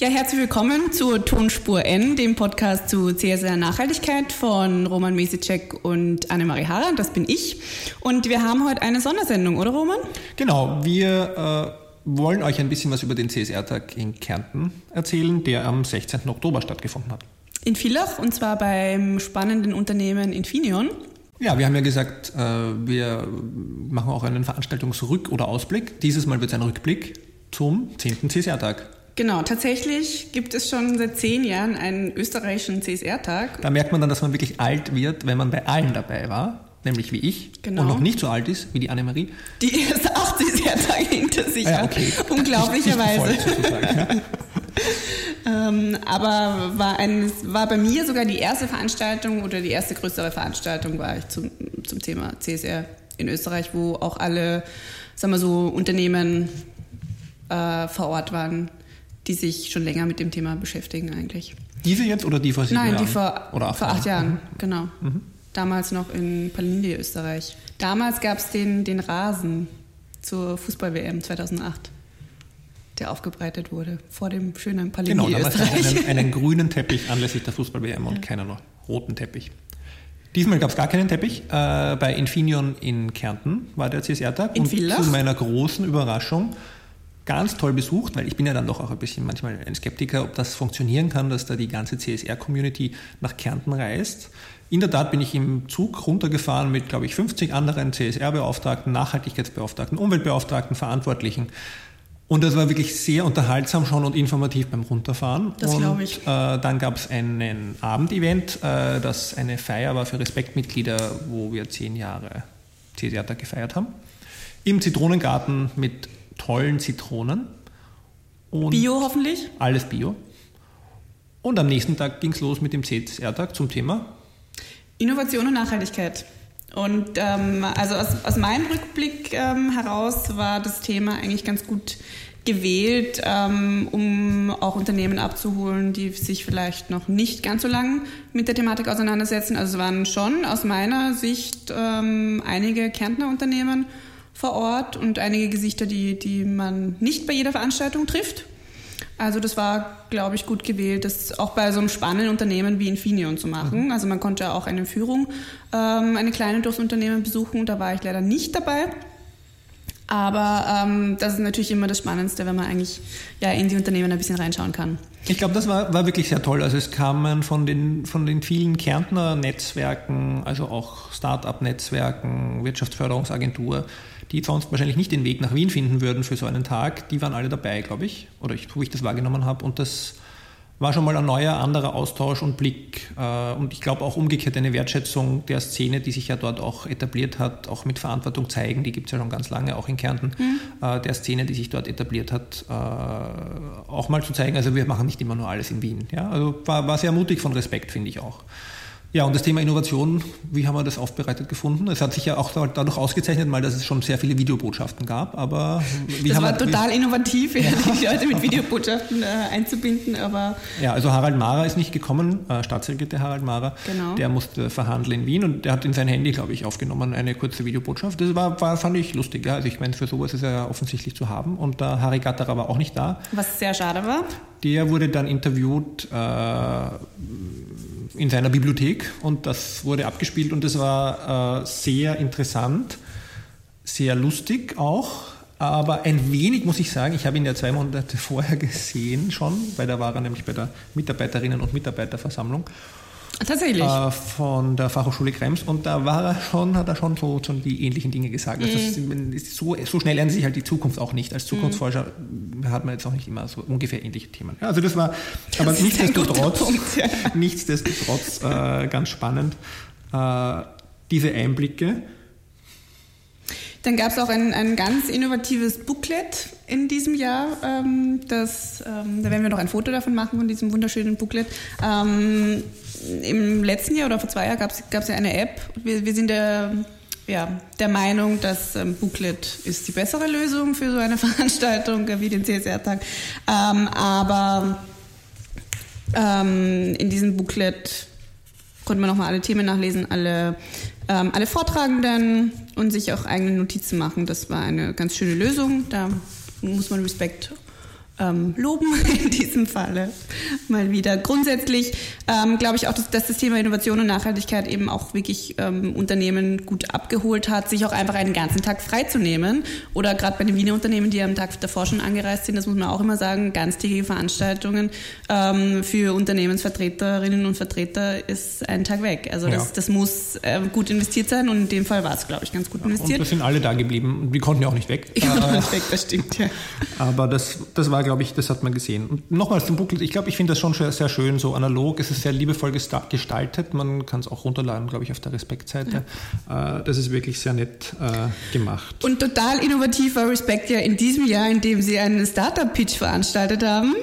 Ja, herzlich willkommen zur Tonspur N, dem Podcast zu CSR Nachhaltigkeit von Roman Mesicek und Annemarie Harrer. Das bin ich. Und wir haben heute eine Sondersendung, oder Roman? Genau, wir äh, wollen euch ein bisschen was über den CSR-Tag in Kärnten erzählen, der am 16. Oktober stattgefunden hat. In Villach und zwar beim spannenden Unternehmen Infineon. Ja, wir haben ja gesagt, äh, wir machen auch einen Veranstaltungsrück- oder Ausblick. Dieses Mal wird es ein Rückblick zum 10. CSR-Tag. Genau, tatsächlich gibt es schon seit zehn Jahren einen österreichischen CSR-Tag. Da merkt man dann, dass man wirklich alt wird, wenn man bei allen dabei war, nämlich wie ich, genau. und noch nicht so alt ist wie die Annemarie. Die erst acht CSR-Tage hinter sich ja, okay. hat, unglaublicherweise. ähm, aber war, ein, war bei mir sogar die erste Veranstaltung oder die erste größere Veranstaltung war ich zum, zum Thema CSR in Österreich, wo auch alle, sagen wir so, Unternehmen äh, vor Ort waren, die sich schon länger mit dem Thema beschäftigen eigentlich. Diese jetzt oder die vor sieben Nein, Jahren? die vor, oder vor acht Jahren, mhm. genau. Mhm. Damals noch in Palindi, Österreich. Damals gab es den, den Rasen zur Fußball-WM 2008, der aufgebreitet wurde vor dem schönen Palindi, genau, damals. Einen, einen grünen Teppich anlässlich der Fußball-WM und ja. keinen roten Teppich. Diesmal gab es gar keinen Teppich. Äh, bei Infineon in Kärnten war der CSR-Tag. Und Villach? zu meiner großen Überraschung ganz toll besucht, weil ich bin ja dann doch auch ein bisschen manchmal ein Skeptiker, ob das funktionieren kann, dass da die ganze CSR-Community nach Kärnten reist. In der Tat bin ich im Zug runtergefahren mit, glaube ich, 50 anderen CSR-Beauftragten, Nachhaltigkeitsbeauftragten, Umweltbeauftragten, Verantwortlichen. Und das war wirklich sehr unterhaltsam schon und informativ beim Runterfahren. Das glaube ich. Äh, dann gab es einen Abendevent, äh, das eine Feier war für Respektmitglieder, wo wir zehn Jahre CSR-Tag gefeiert haben. Im Zitronengarten mit tollen Zitronen. Und Bio hoffentlich? Alles Bio. Und am nächsten Tag ging es los mit dem CSR-Tag zum Thema Innovation und Nachhaltigkeit. Und ähm, also aus, aus, meinem Rückblick ähm, heraus war das Thema eigentlich ganz gut gewählt, ähm, um auch Unternehmen abzuholen, die sich vielleicht noch nicht ganz so lang mit der Thematik auseinandersetzen. Also es waren schon aus meiner Sicht ähm, einige Kärntner Unternehmen vor Ort und einige Gesichter, die, die man nicht bei jeder Veranstaltung trifft. Also das war, glaube ich, gut gewählt, das auch bei so einem spannenden Unternehmen wie Infineon zu machen. Mhm. Also man konnte auch eine Führung, ähm, eine kleine durchs Unternehmen besuchen. Da war ich leider nicht dabei. Aber ähm, das ist natürlich immer das Spannendste, wenn man eigentlich ja, in die Unternehmen ein bisschen reinschauen kann. Ich glaube, das war, war wirklich sehr toll. Also es kamen von den, von den vielen Kärntner Netzwerken, also auch Start-up-Netzwerken, Wirtschaftsförderungsagentur, die sonst wahrscheinlich nicht den Weg nach Wien finden würden für so einen Tag, die waren alle dabei, glaube ich, oder ich, wo ich das wahrgenommen habe. Und das war schon mal ein neuer, anderer Austausch und Blick. Äh, und ich glaube auch umgekehrt eine Wertschätzung der Szene, die sich ja dort auch etabliert hat, auch mit Verantwortung zeigen, die gibt es ja schon ganz lange, auch in Kärnten, mhm. der Szene, die sich dort etabliert hat, äh, auch mal zu zeigen, also wir machen nicht immer nur alles in Wien. Ja? Also war, war sehr mutig von Respekt, finde ich auch. Ja, und das Thema Innovation, wie haben wir das aufbereitet gefunden? Es hat sich ja auch dadurch ausgezeichnet, mal, dass es schon sehr viele Videobotschaften gab, aber wie das haben war wir, total innovativ, ja. die Leute mit Videobotschaften äh, einzubinden, aber ja, also Harald Mara ist nicht gekommen, äh, Staatssekretär Harald Mara, genau. der musste verhandeln in Wien und der hat in sein Handy, glaube ich, aufgenommen eine kurze Videobotschaft. Das war, war fand ich lustig, ja. Also ich meine, für sowas ist er ja offensichtlich zu haben und der Harry Gatterer war auch nicht da. Was sehr schade war. Der wurde dann interviewt. Äh, in seiner Bibliothek und das wurde abgespielt und das war äh, sehr interessant, sehr lustig auch, aber ein wenig muss ich sagen, ich habe ihn ja zwei Monate vorher gesehen schon, weil da war er nämlich bei der Mitarbeiterinnen- und Mitarbeiterversammlung Tatsächlich. Äh, von der Fachhochschule Krems und da war er schon, hat er schon so, so die ähnlichen Dinge gesagt. Also mhm. das, so, so, schnell lernen sich halt die Zukunft auch nicht. Als Zukunftsforscher mhm. hat man jetzt auch nicht immer so ungefähr ähnliche Themen. Ja, also das war, das aber nichtsdestotrotz, Punkt, ja. nichtsdestotrotz äh, ganz spannend, äh, diese Einblicke. Dann gab es auch ein, ein ganz innovatives Booklet in diesem Jahr. Ähm, das, ähm, da werden wir noch ein Foto davon machen, von diesem wunderschönen Booklet. Ähm, Im letzten Jahr oder vor zwei Jahren gab es ja eine App. Wir, wir sind der, ja, der Meinung, dass ähm, Booklet ist die bessere Lösung für so eine Veranstaltung wie den CSR-Tag. Ähm, aber ähm, in diesem Booklet konnte man nochmal alle Themen nachlesen, alle, ähm, alle Vortragenden und sich auch eigene Notizen machen. Das war eine ganz schöne Lösung. Da muss man Respekt ähm, loben in diesem Falle mal wieder. Grundsätzlich ähm, glaube ich auch, dass, dass, das Thema Innovation und Nachhaltigkeit eben auch wirklich ähm, Unternehmen gut abgeholt hat, sich auch einfach einen ganzen Tag freizunehmen. Oder gerade bei den Wiener Unternehmen, die am Tag davor schon angereist sind, das muss man auch immer sagen, ganztägige Veranstaltungen ähm, für Unternehmensvertreterinnen und Vertreter ist ein Tag weg. Also das, ja. das muss äh, gut investiert sein und in dem Fall war es, glaube ich, ganz gut investiert. Und wir sind alle da geblieben. Wir konnten ja auch nicht weg. Ich konnte äh, nicht weg, das stimmt, ja. Aber das, das war glaube ich, das hat man gesehen. Und nochmals zum Booklet, ich glaube, ich finde das schon sehr schön, so analog, es ist sehr liebevoll gestaltet, man kann es auch runterladen, glaube ich, auf der Respektseite. Ja. Äh, das ist wirklich sehr nett äh, gemacht. Und total innovativer Respekt ja in diesem Jahr, in dem sie einen Startup-Pitch veranstaltet haben.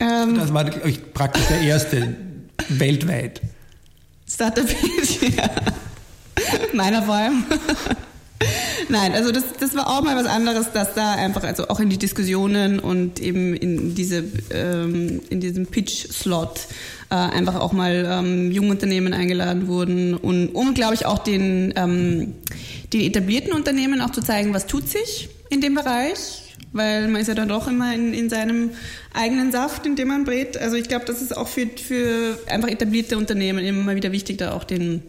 Ähm, das war ich, praktisch der erste weltweit. Startup-Pitch, ja. Meiner vor allem. Nein, also das, das war auch mal was anderes, dass da einfach also auch in die Diskussionen und eben in diese ähm, in diesem Pitch-Slot äh, einfach auch mal ähm, Jungunternehmen eingeladen wurden und um, glaube ich, auch den, ähm, den etablierten Unternehmen auch zu zeigen, was tut sich in dem Bereich weil man ist ja dann doch immer in, in seinem eigenen Saft, in dem man brät. Also ich glaube, das ist auch für, für einfach etablierte Unternehmen immer mal wieder wichtig, da auch den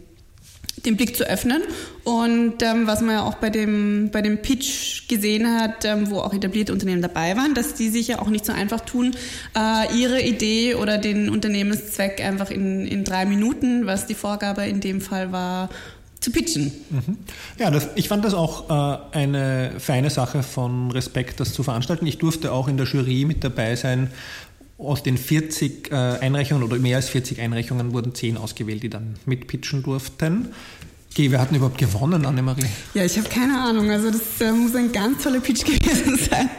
den Blick zu öffnen. Und ähm, was man ja auch bei dem, bei dem Pitch gesehen hat, ähm, wo auch etablierte Unternehmen dabei waren, dass die sich ja auch nicht so einfach tun, äh, ihre Idee oder den Unternehmenszweck einfach in, in drei Minuten, was die Vorgabe in dem Fall war, zu pitchen. Mhm. Ja, das, ich fand das auch äh, eine feine Sache von Respekt, das zu veranstalten. Ich durfte auch in der Jury mit dabei sein aus den 40 äh, Einreichungen oder mehr als 40 Einreichungen wurden 10 ausgewählt, die dann mitpitchen durften. Okay, wer hat denn überhaupt gewonnen, Annemarie? Ja, ich habe keine Ahnung. Also das äh, muss ein ganz toller Pitch gewesen sein.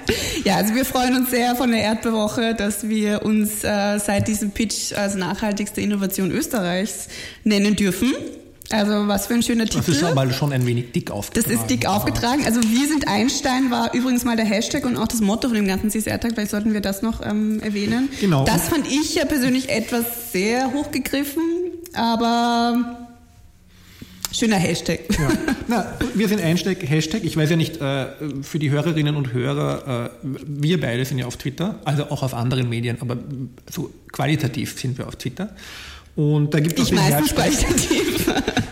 Ja, also wir freuen uns sehr von der Erdbewoche, dass wir uns äh, seit diesem Pitch als nachhaltigste Innovation Österreichs nennen dürfen. Also was für ein schöner Titel. Das ist aber schon ein wenig dick aufgetragen. Das ist dick aufgetragen. Also wir sind Einstein war übrigens mal der Hashtag und auch das Motto von dem ganzen CSR-Tag. Vielleicht sollten wir das noch ähm, erwähnen. Genau. Das fand ich ja persönlich etwas sehr hochgegriffen, aber Schöner Hashtag. Ja. Na, wir sind Einsteig, Hashtag. Ich weiß ja nicht, äh, für die Hörerinnen und Hörer, äh, wir beide sind ja auf Twitter, also auch auf anderen Medien, aber so qualitativ sind wir auf Twitter. Und da gibt es den, Hashtag,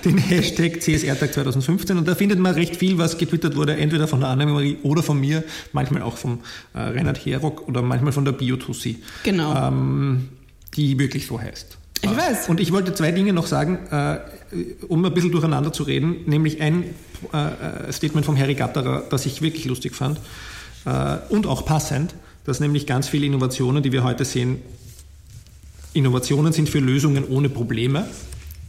den Hashtag CSR-Tag 2015 und da findet man recht viel, was getwittert wurde, entweder von der Annemarie oder von mir, manchmal auch vom äh, Reinhard Herock oder manchmal von der Biotussi. Genau. Ähm, die wirklich so heißt. Ich weiß. Und ich wollte zwei Dinge noch sagen, äh, um ein bisschen durcheinander zu reden, nämlich ein äh, Statement vom Harry Gatterer, das ich wirklich lustig fand äh, und auch passend, dass nämlich ganz viele Innovationen, die wir heute sehen, Innovationen sind für Lösungen ohne Probleme.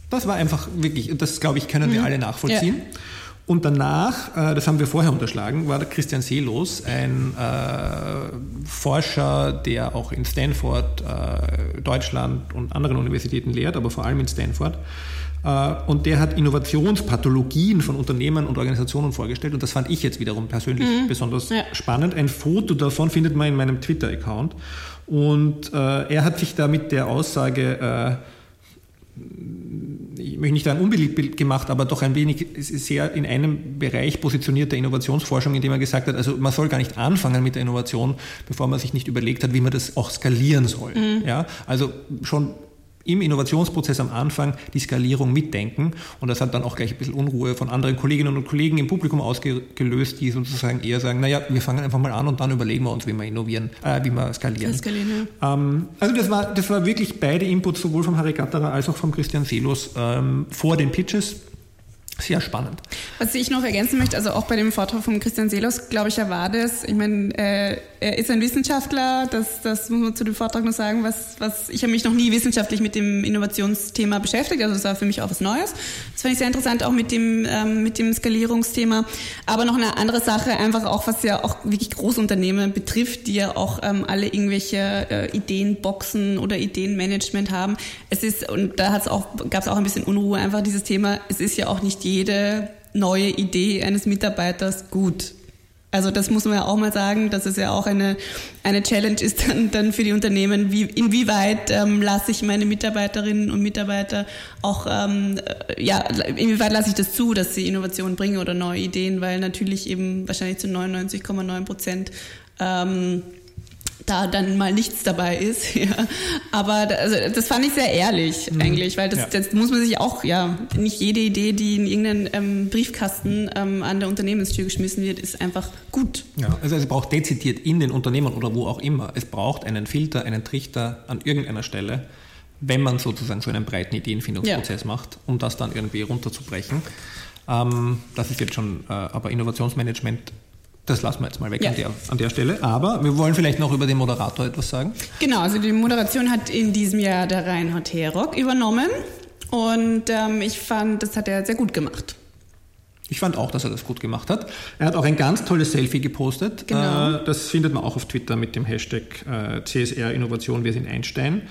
Das war einfach wirklich, das glaube ich, können wir mhm. alle nachvollziehen. Ja. Und danach, äh, das haben wir vorher unterschlagen, war der Christian Seelos, ein äh, Forscher, der auch in Stanford, äh, Deutschland und anderen Universitäten lehrt, aber vor allem in Stanford. Äh, und der hat Innovationspathologien von Unternehmen und Organisationen vorgestellt. Und das fand ich jetzt wiederum persönlich mhm. besonders ja. spannend. Ein Foto davon findet man in meinem Twitter-Account. Und äh, er hat sich da mit der Aussage, äh, ich möchte nicht ein unbeliebt gemacht, aber doch ein wenig sehr in einem Bereich positioniert der Innovationsforschung, indem er gesagt hat, also man soll gar nicht anfangen mit der Innovation, bevor man sich nicht überlegt hat, wie man das auch skalieren soll. Mhm. Ja, also schon im Innovationsprozess am Anfang die Skalierung mitdenken. Und das hat dann auch gleich ein bisschen Unruhe von anderen Kolleginnen und Kollegen im Publikum ausgelöst, die sozusagen eher sagen, naja, wir fangen einfach mal an und dann überlegen wir uns, wie wir innovieren, äh, wie wir skalieren. skalieren ja. ähm, also das war, das war wirklich beide Inputs, sowohl vom Harry Gatterer als auch vom Christian Selos ähm, vor den Pitches. Sehr spannend. Was ich noch ergänzen möchte, also auch bei dem Vortrag von Christian Selos, glaube ich, er war das. Ich meine, äh, er ist ein Wissenschaftler, das, das muss man zu dem Vortrag noch sagen, was, was ich habe mich noch nie wissenschaftlich mit dem Innovationsthema beschäftigt, also das war für mich auch was Neues. Das fand ich sehr interessant, auch mit dem, ähm, mit dem Skalierungsthema. Aber noch eine andere Sache, einfach auch, was ja auch wirklich Großunternehmen betrifft, die ja auch ähm, alle irgendwelche äh, Ideenboxen oder Ideenmanagement haben. Es ist, und da hat's auch, gab es auch ein bisschen Unruhe, einfach dieses Thema, es ist ja auch nicht jede neue Idee eines Mitarbeiters gut. Also das muss man ja auch mal sagen, dass es ja auch eine, eine Challenge ist dann, dann für die Unternehmen, wie, inwieweit ähm, lasse ich meine Mitarbeiterinnen und Mitarbeiter auch, ähm, äh, ja, inwieweit lasse ich das zu, dass sie Innovationen bringen oder neue Ideen, weil natürlich eben wahrscheinlich zu 99,9 Prozent ähm, da dann mal nichts dabei ist. Ja. Aber da, also das fand ich sehr ehrlich mhm. eigentlich, weil das, ja. das muss man sich auch, ja, nicht jede Idee, die in irgendeinen ähm, Briefkasten ähm, an der Unternehmenstür geschmissen wird, ist einfach gut. Ja, also es braucht dezidiert in den Unternehmen oder wo auch immer, es braucht einen Filter, einen Trichter an irgendeiner Stelle, wenn man sozusagen so einen breiten Ideenfindungsprozess ja. macht, um das dann irgendwie runterzubrechen. Ähm, das ist jetzt schon, äh, aber Innovationsmanagement das lassen wir jetzt mal weg ja. an, der, an der Stelle. Aber wir wollen vielleicht noch über den Moderator etwas sagen. Genau, also die Moderation hat in diesem Jahr der Reinhard Herock übernommen. Und ähm, ich fand, das hat er sehr gut gemacht. Ich fand auch, dass er das gut gemacht hat. Er hat auch ein ganz tolles Selfie gepostet. Genau. Äh, das findet man auch auf Twitter mit dem Hashtag äh, CSR Innovation, wir sind Einstein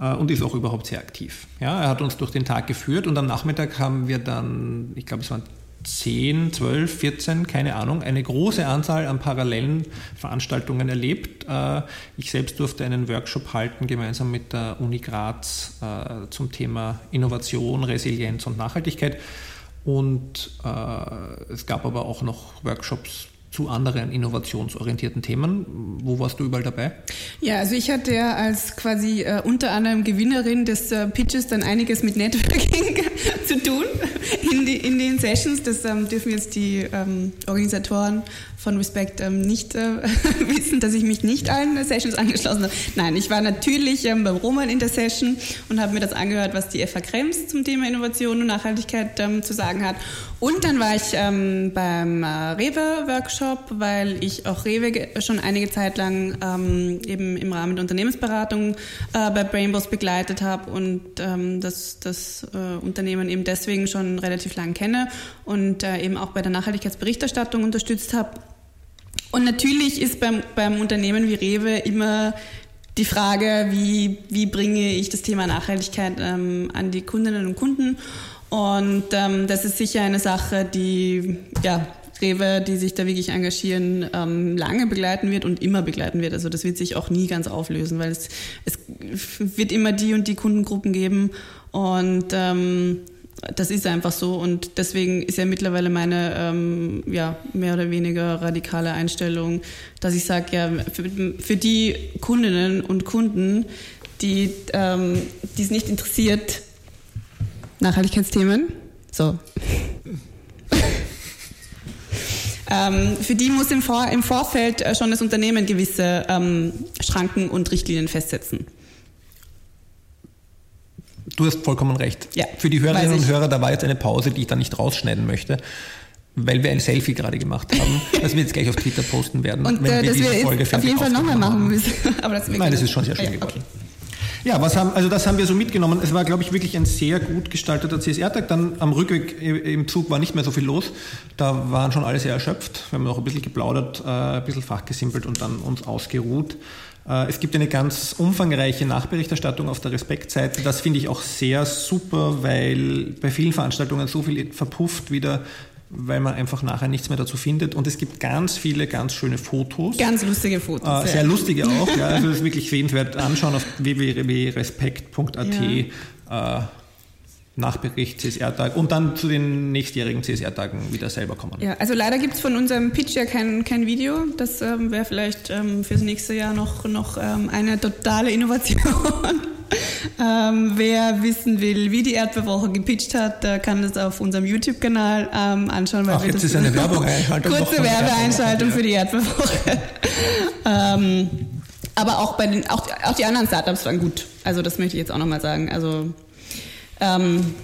äh, und ist auch überhaupt sehr aktiv. Ja, er hat uns durch den Tag geführt und am Nachmittag haben wir dann, ich glaube, es waren 10, 12, 14, keine Ahnung, eine große Anzahl an parallelen Veranstaltungen erlebt. Äh, ich selbst durfte einen Workshop halten, gemeinsam mit der Uni Graz äh, zum Thema Innovation, Resilienz und Nachhaltigkeit. Und äh, es gab aber auch noch Workshops zu anderen innovationsorientierten Themen. Wo warst du überall dabei? Ja, also ich hatte ja als quasi äh, unter anderem Gewinnerin des äh, Pitches dann einiges mit Networking zu tun in, die, in den Sessions. Das ähm, dürfen jetzt die ähm, Organisatoren von Respect ähm, nicht äh, wissen, dass ich mich nicht allen Sessions angeschlossen habe. Nein, ich war natürlich ähm, beim Roman in der Session und habe mir das angehört, was die FH Krems zum Thema Innovation und Nachhaltigkeit ähm, zu sagen hat. Und dann war ich ähm, beim äh, Rewe-Workshop, weil ich auch Rewe schon einige Zeit lang eben im Rahmen der Unternehmensberatung äh, bei Brainbows begleitet habe und das, das äh, Unternehmen eben deswegen schon relativ lang kenne und äh, eben auch bei der Nachhaltigkeitsberichterstattung unterstützt habe. Und natürlich ist beim, beim Unternehmen wie Rewe immer die Frage, wie, wie bringe ich das Thema Nachhaltigkeit ähm, an die Kundinnen und Kunden. Und ähm, das ist sicher eine Sache, die ja, Rewe, die sich da wirklich engagieren, ähm, lange begleiten wird und immer begleiten wird. Also das wird sich auch nie ganz auflösen, weil es, es wird immer die und die Kundengruppen geben. Und ähm, das ist einfach so und deswegen ist ja mittlerweile meine ähm, ja, mehr oder weniger radikale Einstellung, dass ich sage, ja, für, für, die Kundinnen und Kunden, die ähm, es nicht interessiert, Nachhaltigkeitsthemen, so. ähm, für die muss im, Vor im Vorfeld schon das Unternehmen gewisse ähm, Schranken und Richtlinien festsetzen. Du hast vollkommen recht. Ja, Für die Hörerinnen und Hörer, da war jetzt eine Pause, die ich da nicht rausschneiden möchte, weil wir ein Selfie gerade gemacht haben, das wir jetzt gleich auf Twitter posten werden. Und wenn äh, wir diese Folge auf jeden Fall nochmal machen müssen. Aber das Nein, das ist schon sehr schön ja, geworden. Okay. Ja, was haben, also das haben wir so mitgenommen. Es war, glaube ich, wirklich ein sehr gut gestalteter CSR-Tag. Dann am Rückweg im Zug war nicht mehr so viel los. Da waren schon alle sehr erschöpft. Wir haben noch ein bisschen geplaudert, äh, ein bisschen fachgesimpelt und dann uns ausgeruht. Äh, es gibt eine ganz umfangreiche Nachberichterstattung auf der Respektseite. Das finde ich auch sehr super, weil bei vielen Veranstaltungen so viel verpufft wieder weil man einfach nachher nichts mehr dazu findet. Und es gibt ganz viele ganz schöne Fotos. Ganz lustige Fotos. Äh, sehr ja. lustige auch. ja. Also das ist wirklich sehenswert. Anschauen auf www.respekt.at. Ja. Äh, Nachbericht CSR-Tag und dann zu den nächstjährigen CSR-Tagen wieder selber kommen. Ja, also leider gibt es von unserem Pitch ja kein, kein Video. Das ähm, wäre vielleicht ähm, fürs nächste Jahr noch, noch ähm, eine totale Innovation. ähm, wer wissen will, wie die Erdbeerwoche gepitcht hat, der kann das auf unserem YouTube-Kanal ähm, anschauen. Weil Ach, jetzt ist eine Werbeeinschaltung. Kurze Werbeeinschaltung für die Erdbeerwoche. ähm, aber auch bei den, auch, auch die anderen Startups waren gut. Also das möchte ich jetzt auch nochmal sagen. Also ähm,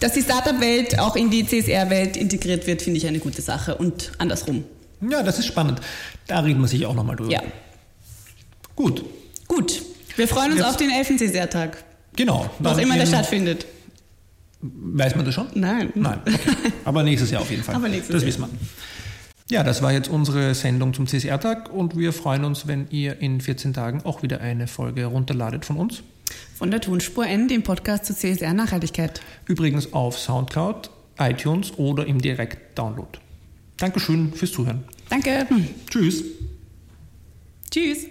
dass die Startup-Welt auch in die CSR-Welt integriert wird, finde ich eine gute Sache und andersrum. Ja, das ist spannend. Da reden wir sich auch nochmal drüber. Ja. Gut. Gut. Wir freuen uns Jetzt, auf den 11. CSR-Tag. Genau. Was immer der stattfindet. Weiß man das schon? Nein. Nein. Okay. Aber nächstes Jahr auf jeden Fall. Aber nächstes das Jahr. wissen wir. Ja, das war jetzt unsere Sendung zum CSR-Tag und wir freuen uns, wenn ihr in 14 Tagen auch wieder eine Folge runterladet von uns. Von der Tonspur N, dem Podcast zur CSR-Nachhaltigkeit. Übrigens auf Soundcloud, iTunes oder im Direkt-Download. Dankeschön fürs Zuhören. Danke. Tschüss. Tschüss.